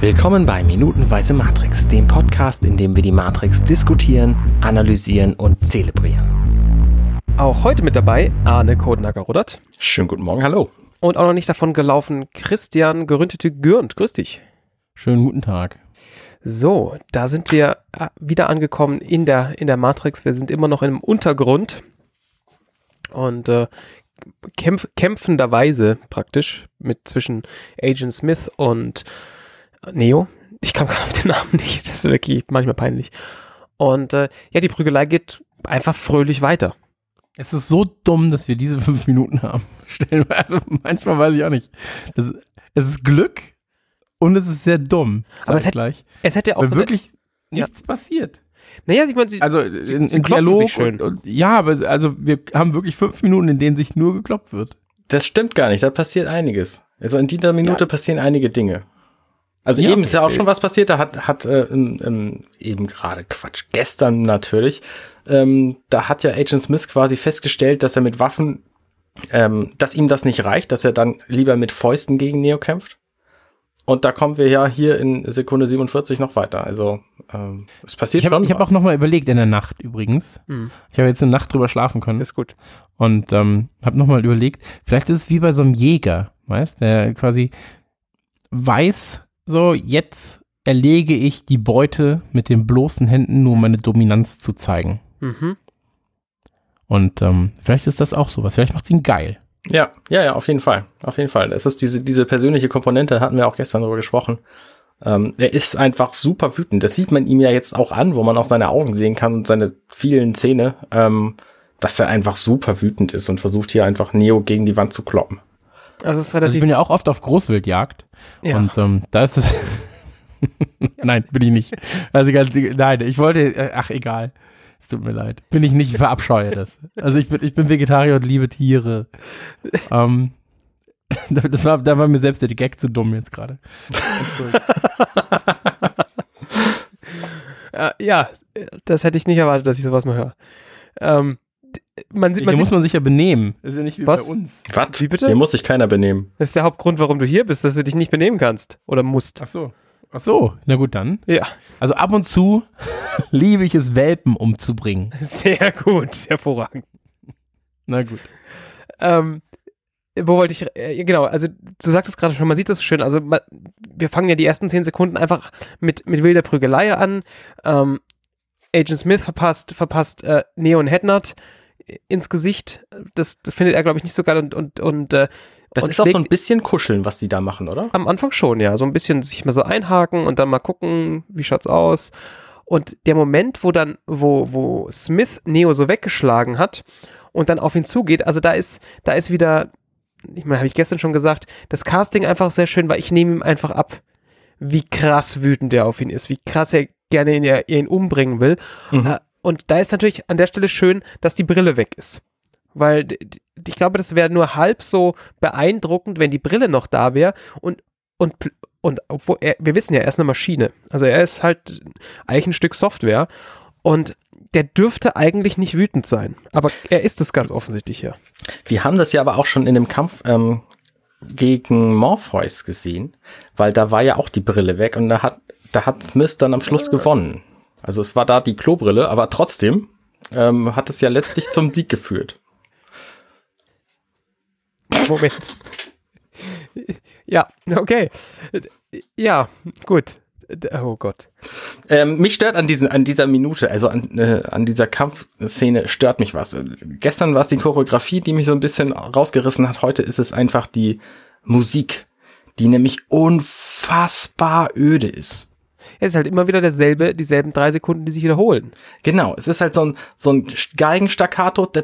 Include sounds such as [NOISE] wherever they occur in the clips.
Willkommen bei Minutenweise Matrix, dem Podcast, in dem wir die Matrix diskutieren, analysieren und zelebrieren. Auch heute mit dabei Arne Kodenacker-Rudert. Schönen guten Morgen, hallo. Und auch noch nicht davon gelaufen Christian Gerüntete Gürnt. Grüß dich. Schönen guten Tag. So, da sind wir äh, wieder angekommen in der, in der Matrix. Wir sind immer noch im Untergrund und äh, kämpf, kämpfenderweise praktisch mit zwischen Agent Smith und Neo. Ich kam [LAUGHS] gerade auf den Namen nicht. Das ist wirklich manchmal peinlich. Und äh, ja, die Prügelei geht einfach fröhlich weiter. Es ist so dumm, dass wir diese [LAUGHS] fünf Minuten haben. [LAUGHS] Also manchmal weiß ich auch nicht. Das, es ist Glück und es ist sehr dumm. Aber es hätte, es hätte auch so wirklich eine, nichts ja. passiert. Naja, ich meine, sie, also in, in Dialog schön. Und, und, ja, aber also wir haben wirklich fünf Minuten, in denen sich nur gekloppt wird. Das stimmt gar nicht. Da passiert einiges. Also in dieser Minute ja. passieren einige Dinge. Also ja, eben ist ja auch schon was passiert, da hat, hat äh, ähm, eben gerade Quatsch, gestern natürlich, ähm, da hat ja Agent Smith quasi festgestellt, dass er mit Waffen, ähm, dass ihm das nicht reicht, dass er dann lieber mit Fäusten gegen Neo kämpft. Und da kommen wir ja hier in Sekunde 47 noch weiter. Also ähm, es passiert ich hab, schon. Ich habe auch noch mal überlegt in der Nacht übrigens. Mhm. Ich habe jetzt eine Nacht drüber schlafen können. Das ist gut. Und ähm, habe noch mal überlegt, vielleicht ist es wie bei so einem Jäger, weißt, der quasi weiß, so, jetzt erlege ich die Beute mit den bloßen Händen, nur um meine Dominanz zu zeigen. Mhm. Und ähm, vielleicht ist das auch sowas. Vielleicht macht es ihn geil. Ja, ja, ja, auf jeden Fall. Auf jeden Fall. Es ist diese, diese persönliche Komponente, hatten wir auch gestern darüber gesprochen. Ähm, er ist einfach super wütend. Das sieht man ihm ja jetzt auch an, wo man auch seine Augen sehen kann und seine vielen Zähne, ähm, dass er einfach super wütend ist und versucht hier einfach Neo gegen die Wand zu kloppen. Also, es ist relativ also ich bin ja auch oft auf Großwildjagd. Ja. Und ähm, da ist es. [LAUGHS] nein, bin ich nicht. Also nein, ich wollte, äh, ach egal. Es tut mir leid. Bin ich nicht, verabscheue das. Also ich bin, ich bin Vegetarier und liebe Tiere. [LAUGHS] Ähm, [LAUGHS] das war, da war mir selbst der Gag zu dumm jetzt gerade. Äh, ja, das hätte ich nicht erwartet, dass ich sowas mal höre. Ähm, man, man hier muss man sich ja benehmen. Das ist ja nicht wie Was? bei uns. Was? Wie bitte? Hier muss sich keiner benehmen. Das ist der Hauptgrund, warum du hier bist, dass du dich nicht benehmen kannst oder musst. Ach so. Ach so, na gut dann. Ja. Also ab und zu [LAUGHS] liebe ich es, Welpen umzubringen. Sehr gut, hervorragend. Na gut. Ähm, wo wollte ich, äh, genau, also du sagst es gerade schon, man sieht das so schön, also man, wir fangen ja die ersten zehn Sekunden einfach mit, mit wilder Prügelei an. Ähm, Agent Smith verpasst, verpasst äh, Neon Headnut ins Gesicht. Das, findet er, glaube ich, nicht so geil und, und, und äh, das ist auch so ein bisschen kuscheln, was die da machen, oder? Am Anfang schon, ja. So ein bisschen sich mal so einhaken und dann mal gucken, wie schaut's aus. Und der Moment, wo dann, wo, wo Smith Neo so weggeschlagen hat und dann auf ihn zugeht, also da ist, da ist wieder, ich meine, habe ich gestern schon gesagt, das Casting einfach sehr schön, weil ich nehme ihm einfach ab, wie krass wütend er auf ihn ist, wie krass er gerne ihn, ihn umbringen will. Mhm. Und da ist natürlich an der Stelle schön, dass die Brille weg ist. Weil ich glaube, das wäre nur halb so beeindruckend, wenn die Brille noch da wäre und, und, und obwohl er, wir wissen ja, er ist eine Maschine. Also er ist halt eigentlich ein Stück Software und der dürfte eigentlich nicht wütend sein. Aber er ist es ganz offensichtlich hier. Wir haben das ja aber auch schon in dem Kampf ähm, gegen Morpheus gesehen, weil da war ja auch die Brille weg und da hat, da hat Smith dann am Schluss gewonnen. Also es war da die Klobrille, aber trotzdem ähm, hat es ja letztlich zum Sieg geführt. Moment. Ja, okay. Ja, gut. Oh Gott. Ähm, mich stört an, diesen, an dieser Minute, also an, äh, an dieser Kampfszene, stört mich was. Gestern war es die Choreografie, die mich so ein bisschen rausgerissen hat. Heute ist es einfach die Musik, die nämlich unfassbar öde ist es ist halt immer wieder derselbe, dieselben drei Sekunden, die sich wiederholen. Genau, es ist halt so ein, so ein Geigenstaccato und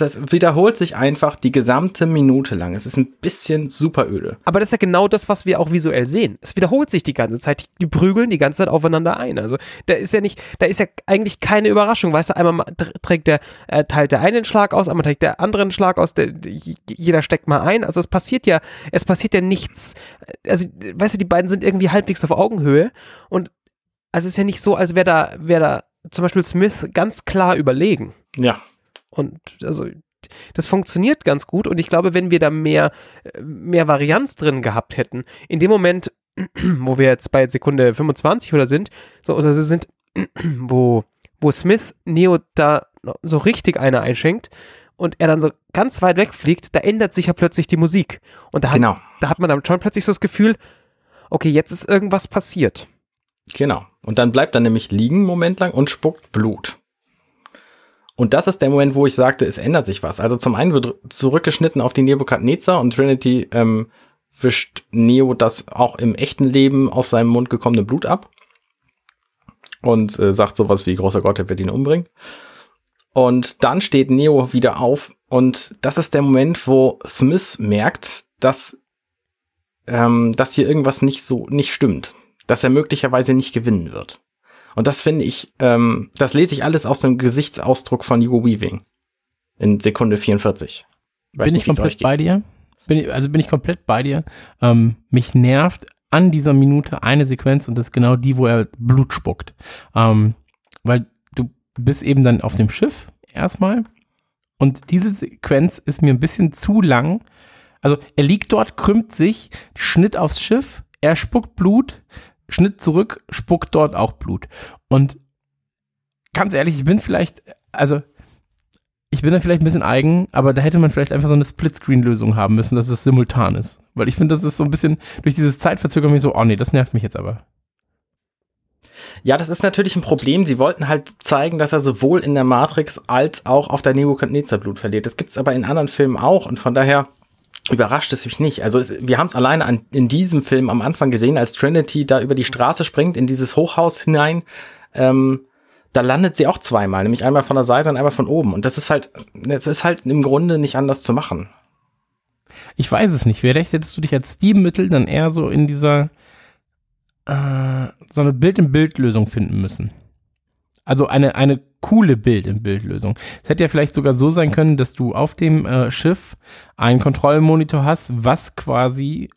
das wiederholt sich einfach die gesamte Minute lang. Es ist ein bisschen super öde. Aber das ist ja genau das, was wir auch visuell sehen. Es wiederholt sich die ganze Zeit. Die prügeln die ganze Zeit aufeinander ein. Also da ist ja nicht, da ist ja eigentlich keine Überraschung. Weißt du, einmal trägt der, äh, teilt der einen Schlag aus, einmal trägt der anderen Schlag aus, der, jeder steckt mal ein. Also es passiert ja, es passiert ja nichts. Also, weißt du, die beiden sind irgendwie halbwegs auf Augenhöhe. Und also es ist ja nicht so, als wäre da, wäre da zum Beispiel Smith ganz klar überlegen. Ja. Und also das funktioniert ganz gut und ich glaube, wenn wir da mehr, mehr Varianz drin gehabt hätten, in dem Moment, [CLEARS THROAT] wo wir jetzt bei Sekunde 25 oder sind, so, also sind, [CLEARS THROAT] wo, wo Smith Neo da so richtig eine einschenkt und er dann so ganz weit wegfliegt, da ändert sich ja plötzlich die Musik. Und da hat, genau. da hat man dann schon plötzlich so das Gefühl, okay, jetzt ist irgendwas passiert. Genau. Und dann bleibt er nämlich liegen einen Moment lang und spuckt Blut. Und das ist der Moment, wo ich sagte, es ändert sich was. Also zum einen wird zurückgeschnitten auf die Nebukadnezar und Trinity ähm, wischt Neo das auch im echten Leben aus seinem Mund gekommene Blut ab und äh, sagt sowas wie großer Gott, er wird ihn umbringen. Und dann steht Neo wieder auf und das ist der Moment, wo Smith merkt, dass, ähm, dass hier irgendwas nicht so nicht stimmt, dass er möglicherweise nicht gewinnen wird. Und das finde ich, ähm, das lese ich alles aus dem Gesichtsausdruck von Hugo Weaving in Sekunde 44. Weiß bin nicht, ich komplett bei dir? Bin ich, also bin ich komplett bei dir. Ähm, mich nervt an dieser Minute eine Sequenz und das ist genau die, wo er Blut spuckt. Ähm, weil du bist eben dann auf dem Schiff erstmal und diese Sequenz ist mir ein bisschen zu lang. Also er liegt dort, krümmt sich, Schnitt aufs Schiff, er spuckt Blut, Schnitt zurück, spuckt dort auch Blut. Und ganz ehrlich, ich bin vielleicht, also ich bin da vielleicht ein bisschen eigen, aber da hätte man vielleicht einfach so eine Splitscreen-Lösung haben müssen, dass es simultan ist. Weil ich finde, das ist so ein bisschen durch dieses Zeitverzögerung so, oh nee, das nervt mich jetzt aber. Ja, das ist natürlich ein Problem. Sie wollten halt zeigen, dass er sowohl in der Matrix als auch auf der Nebuchadnezzar Blut verliert. Das gibt's aber in anderen Filmen auch und von daher überrascht es mich nicht. Also es, wir haben es alleine an, in diesem Film am Anfang gesehen, als Trinity da über die Straße springt, in dieses Hochhaus hinein. Ähm, da landet sie auch zweimal, nämlich einmal von der Seite und einmal von oben. Und das ist halt, es ist halt im Grunde nicht anders zu machen. Ich weiß es nicht. Vielleicht hättest du dich als Stilmittel dann eher so in dieser äh, so eine Bild-in-Bild-Lösung finden müssen. Also eine, eine coole Bild-in-Bild-Lösung. Es hätte ja vielleicht sogar so sein können, dass du auf dem äh, Schiff einen Kontrollmonitor hast, was quasi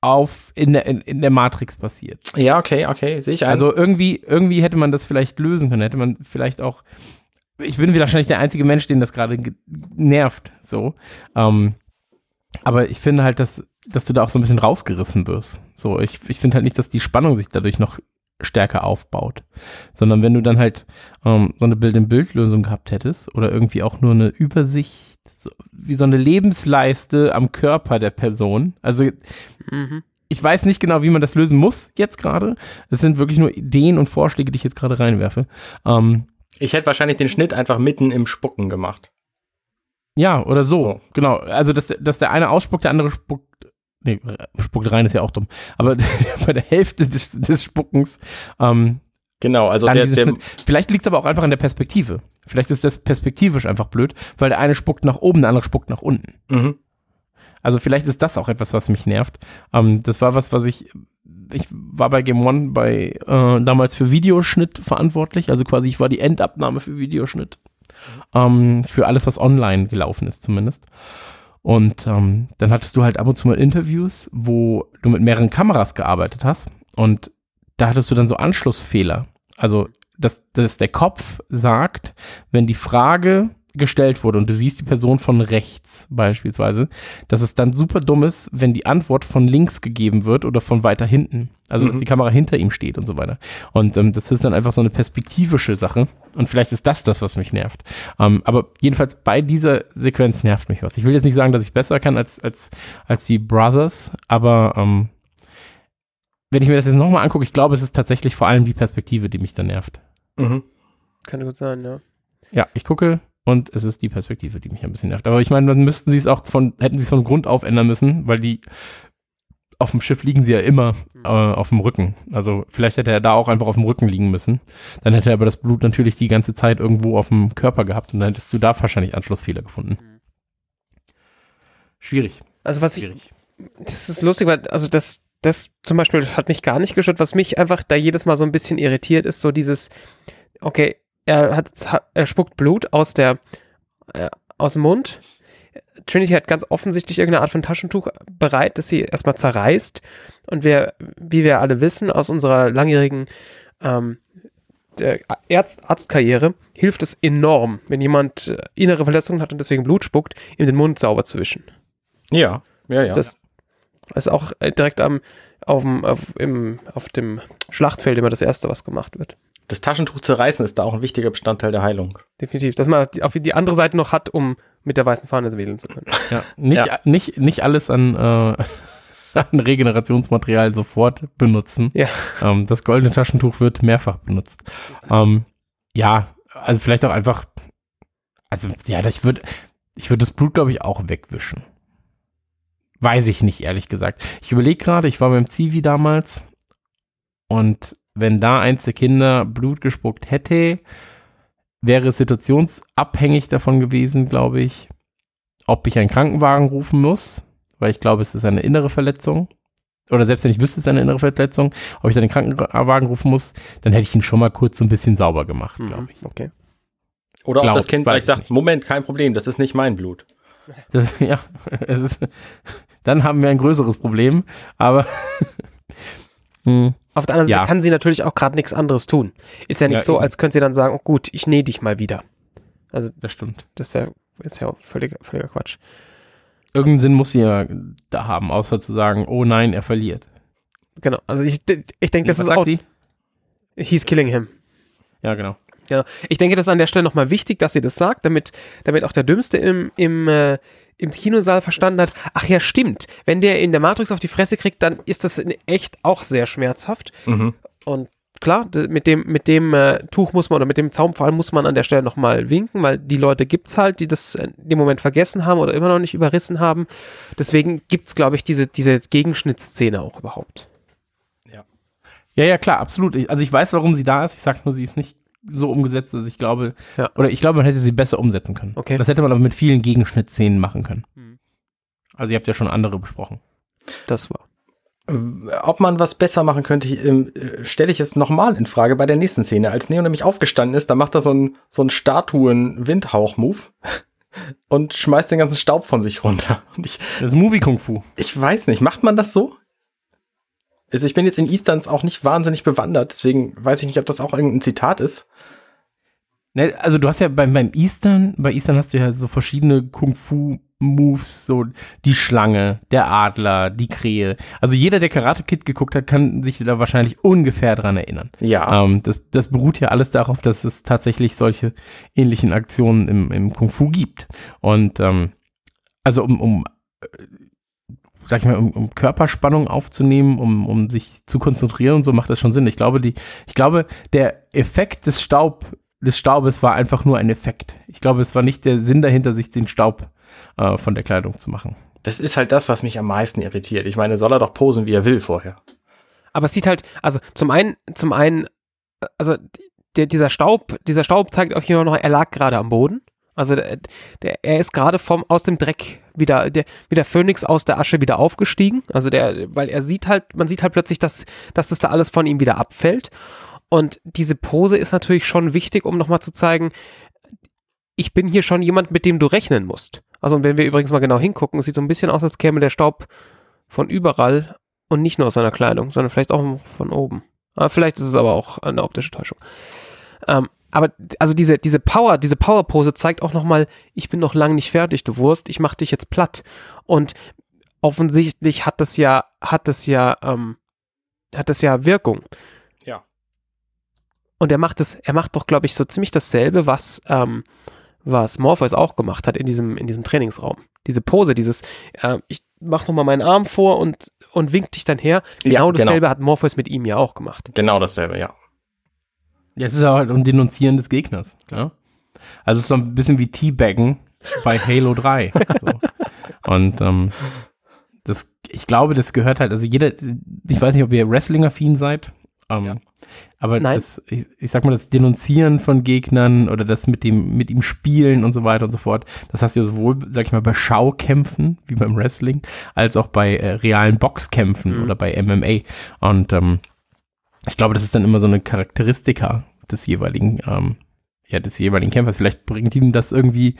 auf in der, in, in der Matrix passiert. Ja, okay, okay, sehe ich ein. Also irgendwie, irgendwie hätte man das vielleicht lösen können. Hätte man vielleicht auch. Ich bin wahrscheinlich der einzige Mensch, den das gerade nervt. So. Ähm, aber ich finde halt, dass, dass du da auch so ein bisschen rausgerissen wirst. So, ich, ich finde halt nicht, dass die Spannung sich dadurch noch stärker aufbaut. Sondern wenn du dann halt ähm, so eine Bild-in-Bild-Lösung gehabt hättest oder irgendwie auch nur eine Übersicht, so, wie so eine Lebensleiste am Körper der Person. Also mhm. ich weiß nicht genau, wie man das lösen muss jetzt gerade. Es sind wirklich nur Ideen und Vorschläge, die ich jetzt gerade reinwerfe. Ähm, ich hätte wahrscheinlich den Schnitt einfach mitten im Spucken gemacht. Ja, oder so. so. Genau. Also, dass, dass der eine ausspuckt, der andere spuckt nee, spuckt rein ist ja auch dumm, aber [LAUGHS] bei der Hälfte des, des Spuckens. Ähm, genau, also der, der Vielleicht liegt es aber auch einfach an der Perspektive. Vielleicht ist das perspektivisch einfach blöd, weil der eine spuckt nach oben, der andere spuckt nach unten. Mhm. Also vielleicht ist das auch etwas, was mich nervt. Ähm, das war was, was ich, ich war bei Game One bei äh, damals für Videoschnitt verantwortlich. Also quasi ich war die Endabnahme für Videoschnitt. Ähm, für alles, was online gelaufen ist zumindest. Und ähm, dann hattest du halt ab und zu mal Interviews, wo du mit mehreren Kameras gearbeitet hast. Und da hattest du dann so Anschlussfehler. Also, dass, dass der Kopf sagt, wenn die Frage gestellt wurde und du siehst die Person von rechts beispielsweise, dass es dann super dumm ist, wenn die Antwort von links gegeben wird oder von weiter hinten. Also mhm. dass die Kamera hinter ihm steht und so weiter. Und ähm, das ist dann einfach so eine perspektivische Sache. Und vielleicht ist das das, was mich nervt. Ähm, aber jedenfalls bei dieser Sequenz nervt mich was. Ich will jetzt nicht sagen, dass ich besser kann als, als, als die Brothers, aber ähm, wenn ich mir das jetzt nochmal angucke, ich glaube, es ist tatsächlich vor allem die Perspektive, die mich da nervt. Mhm. Kann gut sein, ja. Ja, ich gucke und es ist die Perspektive, die mich ein bisschen nervt. Aber ich meine, dann müssten sie es auch von, hätten sie es von Grund auf ändern müssen, weil die auf dem Schiff liegen sie ja immer mhm. äh, auf dem Rücken. Also vielleicht hätte er da auch einfach auf dem Rücken liegen müssen. Dann hätte er aber das Blut natürlich die ganze Zeit irgendwo auf dem Körper gehabt und dann hättest du da wahrscheinlich Anschlussfehler gefunden. Mhm. Schwierig. Also was Schwierig. ich, das ist lustig, weil, also das, das zum Beispiel hat mich gar nicht gestört. Was mich einfach da jedes Mal so ein bisschen irritiert, ist so dieses, okay, er hat, er spuckt Blut aus der, äh, aus dem Mund. Trinity hat ganz offensichtlich irgendeine Art von Taschentuch bereit, das sie erstmal zerreißt. Und wir, wie wir alle wissen, aus unserer langjährigen ähm, Arzt, Arztkarriere hilft es enorm, wenn jemand äh, innere Verletzungen hat und deswegen Blut spuckt, ihm den Mund sauber zu wischen. Ja, ja, ja. Das ist auch äh, direkt am, auf dem, auf, im, auf dem Schlachtfeld immer das Erste, was gemacht wird. Das Taschentuch zerreißen ist da auch ein wichtiger Bestandteil der Heilung. Definitiv. Dass man auf die andere Seite noch hat, um mit der weißen Fahne wählen zu können. [LAUGHS] Ja, nicht, ja. nicht, nicht alles an, äh, [LAUGHS] an Regenerationsmaterial sofort benutzen. Ja. Ähm, das goldene Taschentuch wird mehrfach benutzt. Ähm, ja, also vielleicht auch einfach, also ja, ich würde ich würde das Blut, glaube ich, auch wegwischen. Weiß ich nicht, ehrlich gesagt. Ich überlege gerade, ich war beim Zivi damals und wenn da eins der Kinder Blut gespuckt hätte, wäre es situationsabhängig davon gewesen, glaube ich, ob ich einen Krankenwagen rufen muss, weil ich glaube, es ist eine innere Verletzung. Oder selbst wenn ich wüsste, es ist eine innere Verletzung, ob ich dann den Krankenwagen rufen muss, dann hätte ich ihn schon mal kurz so ein bisschen sauber gemacht, glaube mhm, ich. Okay. Oder ob das Kind gleich sagt, Moment, kein Problem, das ist nicht mein Blut. Das, [LAUGHS] ja, es ist, dann haben wir ein größeres Problem, aber [LAUGHS] hm. Auf der anderen ja. Seite kann sie natürlich auch gerade nichts anderes tun. Ist ja nicht ja, so, eben. als könnte sie dann sagen, oh gut, ich nähe dich mal wieder. Also, das stimmt. Das ist ja, ist ja völliger, völliger Quatsch. Irgendeinen Sinn muss sie ja da haben, außer zu sagen, oh nein, er verliert. Genau, also ich, ich denke, das Was ist sagt auch. Sie? He's killing him. Ja, genau. Ja, ich denke, das ist an der Stelle nochmal wichtig, dass sie das sagt, damit, damit auch der Dümmste im, im, äh, im Kinosaal verstanden hat, ach ja, stimmt, wenn der in der Matrix auf die Fresse kriegt, dann ist das in echt auch sehr schmerzhaft. Mhm. Und klar, mit dem, mit dem äh, Tuch muss man oder mit dem Zaumfall muss man an der Stelle nochmal winken, weil die Leute gibt es halt, die das in dem Moment vergessen haben oder immer noch nicht überrissen haben. Deswegen gibt es, glaube ich, diese, diese Gegenschnittsszene auch überhaupt. Ja. Ja, ja, klar, absolut. Also ich weiß, warum sie da ist. Ich sage nur, sie ist nicht so umgesetzt, dass ich glaube, ja. oder ich glaube, man hätte sie besser umsetzen können. Okay. Das hätte man aber mit vielen Gegenschnittszenen machen können. Mhm. Also ihr habt ja schon andere besprochen. Das war. Ob man was besser machen könnte, äh, stelle ich jetzt nochmal in Frage bei der nächsten Szene. Als Neo nämlich aufgestanden ist, da macht er so einen so einen Statuen-Windhauch-Move [LAUGHS] und schmeißt den ganzen Staub von sich runter. Und ich, das ist Movie Kung Fu. Ich weiß nicht, macht man das so? Also ich bin jetzt in Easterns auch nicht wahnsinnig bewandert, deswegen weiß ich nicht, ob das auch irgendein Zitat ist. Ne, also du hast ja beim, beim Eastern, bei Eastern hast du ja so verschiedene Kung-Fu-Moves, so die Schlange, der Adler, die Krähe. Also jeder, der Karate Kid geguckt hat, kann sich da wahrscheinlich ungefähr dran erinnern. Ja. Ähm, das, das beruht ja alles darauf, dass es tatsächlich solche ähnlichen Aktionen im, im Kung-Fu gibt. Und ähm, also um, um sag ich mal, um, um Körperspannung aufzunehmen, um, um sich zu konzentrieren und so macht das schon Sinn. Ich glaube, die, ich glaube, der Effekt des Staub, des Staubes war einfach nur ein Effekt. Ich glaube, es war nicht der Sinn dahinter, sich den Staub äh, von der Kleidung zu machen. Das ist halt das, was mich am meisten irritiert. Ich meine, soll er doch posen, wie er will vorher. Aber es sieht halt, also zum einen, zum einen, also der, dieser Staub, dieser Staub zeigt auf jeden Fall noch, er lag gerade am Boden. Also der, der, er ist gerade vom aus dem Dreck wieder der wie der Phönix aus der Asche wieder aufgestiegen. Also der, weil er sieht halt, man sieht halt plötzlich, dass dass das da alles von ihm wieder abfällt. Und diese Pose ist natürlich schon wichtig, um nochmal zu zeigen, ich bin hier schon jemand, mit dem du rechnen musst. Also und wenn wir übrigens mal genau hingucken, sieht so ein bisschen aus, als käme der Staub von überall und nicht nur aus seiner Kleidung, sondern vielleicht auch von oben. Aber vielleicht ist es aber auch eine optische Täuschung. Ähm, aber also diese, diese Power, diese Power-Pose zeigt auch nochmal, ich bin noch lang nicht fertig, du Wurst, ich mach dich jetzt platt. Und offensichtlich hat das ja, hat das ja, ähm, hat das ja Wirkung. Ja. Und er macht es, er macht doch, glaube ich, so ziemlich dasselbe, was, ähm, was Morpheus auch gemacht hat in diesem, in diesem Trainingsraum. Diese Pose, dieses, äh, ich mach nochmal meinen Arm vor und, und wink dich dann her. Genau, ja, genau dasselbe hat Morpheus mit ihm ja auch gemacht. Genau dasselbe, ja. Ja, es ist halt ein Denunzieren des Gegners. Ja? Also es ist so ein bisschen wie Teabaggen bei Halo 3. [LAUGHS] so. Und ähm, das, ich glaube, das gehört halt, also jeder, ich weiß nicht, ob ihr Wrestling-affin seid, ähm, ja. aber das, ich, ich, sag mal, das Denunzieren von Gegnern oder das mit dem, mit ihm spielen und so weiter und so fort, das hast du ja sowohl, sag ich mal, bei Schaukämpfen, wie beim Wrestling, als auch bei äh, realen Boxkämpfen mhm. oder bei MMA. Und ähm, ich glaube, das ist dann immer so eine Charakteristika des jeweiligen, ähm, ja, des jeweiligen Kämpfers. Vielleicht bringt ihm das irgendwie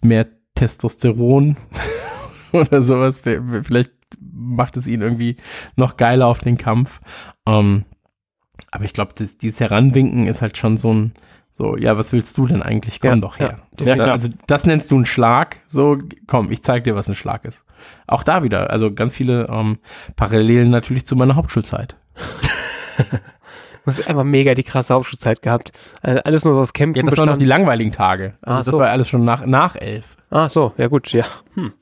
mehr Testosteron [LAUGHS] oder sowas. Vielleicht macht es ihn irgendwie noch geiler auf den Kampf. Ähm, Aber ich glaube, dieses Heranwinken ist halt schon so ein, so, ja, was willst du denn eigentlich? Komm ja, doch her. Ja, ja, also das nennst du einen Schlag. So, komm, ich zeig dir, was ein Schlag ist. Auch da wieder, also ganz viele ähm, Parallelen natürlich zu meiner Hauptschulzeit. [LAUGHS] Du hast einfach mega die krasse Hauptschulzeit gehabt. Also alles nur aus Kämpfen. Ja, das waren noch die langweiligen Tage. Also ah, das so. war alles schon nach, nach elf. Ah, so, ja gut, ja. Hm.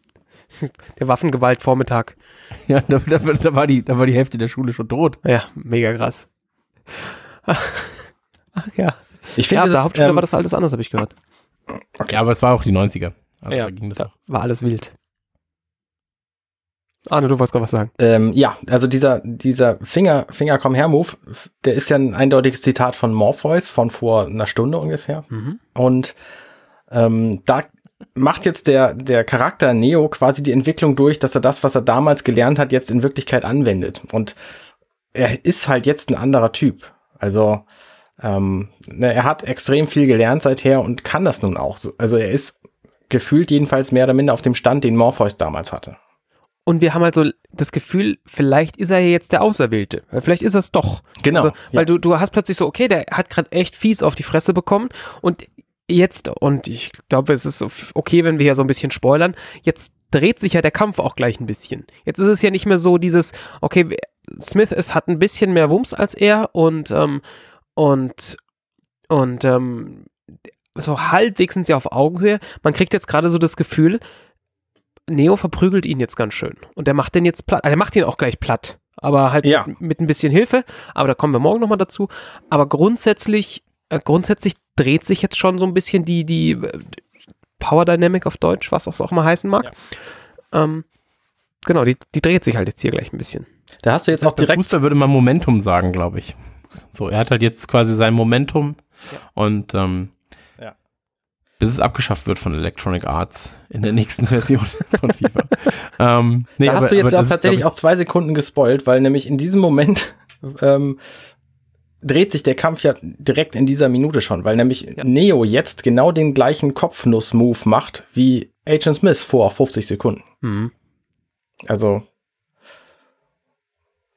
[LAUGHS] Der Waffengewalt Vormittag. [LAUGHS] Ja, da, da, da, war die, da war die Hälfte der Schule schon tot. Ja, mega krass. [LAUGHS] Ach, ja. Ich finde, ja, der Hauptschule ähm, war das alles anders, habe ich gehört. Okay. Ja, aber es war auch die 90er. Also ja, da ging das da auch. war alles wild. Arne, du wolltest gerade was sagen. Ähm, ja, also dieser, dieser Finger, Finger komm her Move, der ist ja ein eindeutiges Zitat von Morpheus von vor einer Stunde ungefähr. Mhm. Und ähm, da macht jetzt der, der Charakter Neo quasi die Entwicklung durch, dass er das, was er damals gelernt hat, jetzt in Wirklichkeit anwendet. Und er ist halt jetzt ein anderer Typ. Also ähm, ne, er hat extrem viel gelernt seither und kann das nun auch. Also er ist gefühlt jedenfalls mehr oder minder auf dem Stand, den Morpheus damals hatte. Und wir haben halt so das Gefühl, vielleicht ist er ja jetzt der Auserwählte. Vielleicht ist er es doch. Genau. Also, weil ja. du, du hast plötzlich so, okay, der hat gerade echt fies auf die Fresse bekommen und jetzt, und ich glaube, es ist okay, wenn wir hier so ein bisschen spoilern, jetzt dreht sich ja der Kampf auch gleich ein bisschen. Jetzt ist es ja nicht mehr so dieses, okay, Smith es hat ein bisschen mehr Wumms als er und, ähm, und, und, ähm, so halbwegs sind sie auf Augenhöhe. Man kriegt jetzt gerade so das Gefühl, Neo verprügelt ihn jetzt ganz schön. Und der macht den jetzt platt. Er macht ihn auch gleich platt. Aber halt ja. mit, mit, ein bisschen Hilfe. Aber da kommen wir morgen nochmal dazu. Aber grundsätzlich, äh, grundsätzlich dreht sich jetzt schon so ein bisschen die, die äh, Power Dynamic auf Deutsch, was auch, auch mal heißen mag. Ja. Ähm, genau, die, die dreht sich halt jetzt hier gleich ein bisschen. Da hast du jetzt auch direkt. Fußball würde man Momentum sagen, glaube ich. So, er hat halt jetzt quasi sein Momentum. Ja. Und ähm, bis es abgeschafft wird von Electronic Arts in der nächsten [LAUGHS] Version von FIFA. ähm, nee, da hast aber, du jetzt auch tatsächlich ist, auch zwei Sekunden gespoilt, weil nämlich in diesem Moment [LAUGHS] ähm, dreht sich der Kampf ja direkt in dieser Minute schon, weil nämlich ja. Neo jetzt genau den gleichen Kopfnuss-Move macht wie Agent Smith vor 50 Sekunden. Mhm. Also,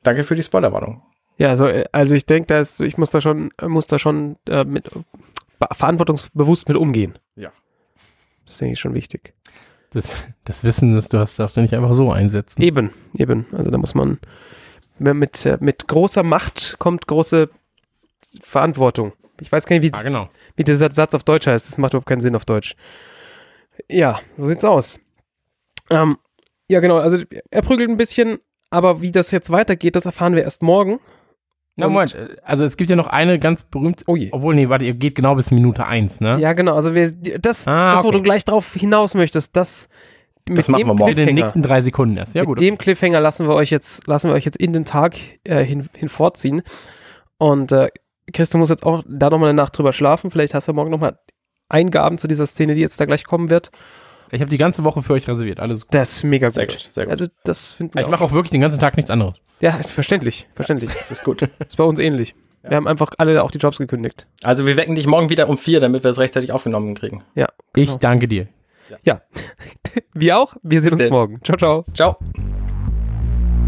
danke für die Spoilerwarnung. Ja, also, also ich denke, ich muss da schon, muss da schon äh, mit verantwortungsbewusst mit umgehen. Ja. Das denke ich schon wichtig. Das, das Wissen, das du hast, darfst du nicht einfach so einsetzen. Eben, eben. Also da muss man mit, mit großer Macht kommt große Verantwortung. Ich weiß gar nicht, wie, ah, genau. wie dieser Satz auf Deutsch heißt. Das macht überhaupt keinen Sinn auf Deutsch. Ja, so sieht's aus. Ähm, ja, genau. Also er prügelt ein bisschen, aber wie das jetzt weitergeht, das erfahren wir erst morgen. Na, Moment, also es gibt ja noch eine ganz berühmte, oh je. obwohl, nee, warte, ihr geht genau bis Minute 1, ne? Ja, genau, also wir, das, ah, das okay. wo du gleich drauf hinaus möchtest, das, mit das machen wir morgen. In den nächsten drei Sekunden erst, ja mit gut. Mit dem Cliffhanger lassen wir euch jetzt, lassen wir euch jetzt in den Tag äh, hin, hinvorziehen und äh, Chris, du musst jetzt auch da nochmal eine Nacht drüber schlafen, vielleicht hast du morgen nochmal Eingaben zu dieser Szene, die jetzt da gleich kommen wird. Ich habe die ganze Woche für euch reserviert. Alles gut. Das ist mega gut. Sehr gut, sehr gut. Also das finden Ich mache auch wirklich den ganzen Tag nichts anderes. Ja, verständlich, verständlich. Ja, das ist gut. Das ist bei uns ähnlich. Ja. Wir haben einfach alle auch die Jobs gekündigt. Also wir wecken dich morgen wieder um vier, damit wir es rechtzeitig aufgenommen kriegen. Ja. Genau. Ich danke dir. Ja. ja. [LAUGHS] wir auch. Wir sehen Bis uns denn. morgen. Ciao, ciao. Ciao.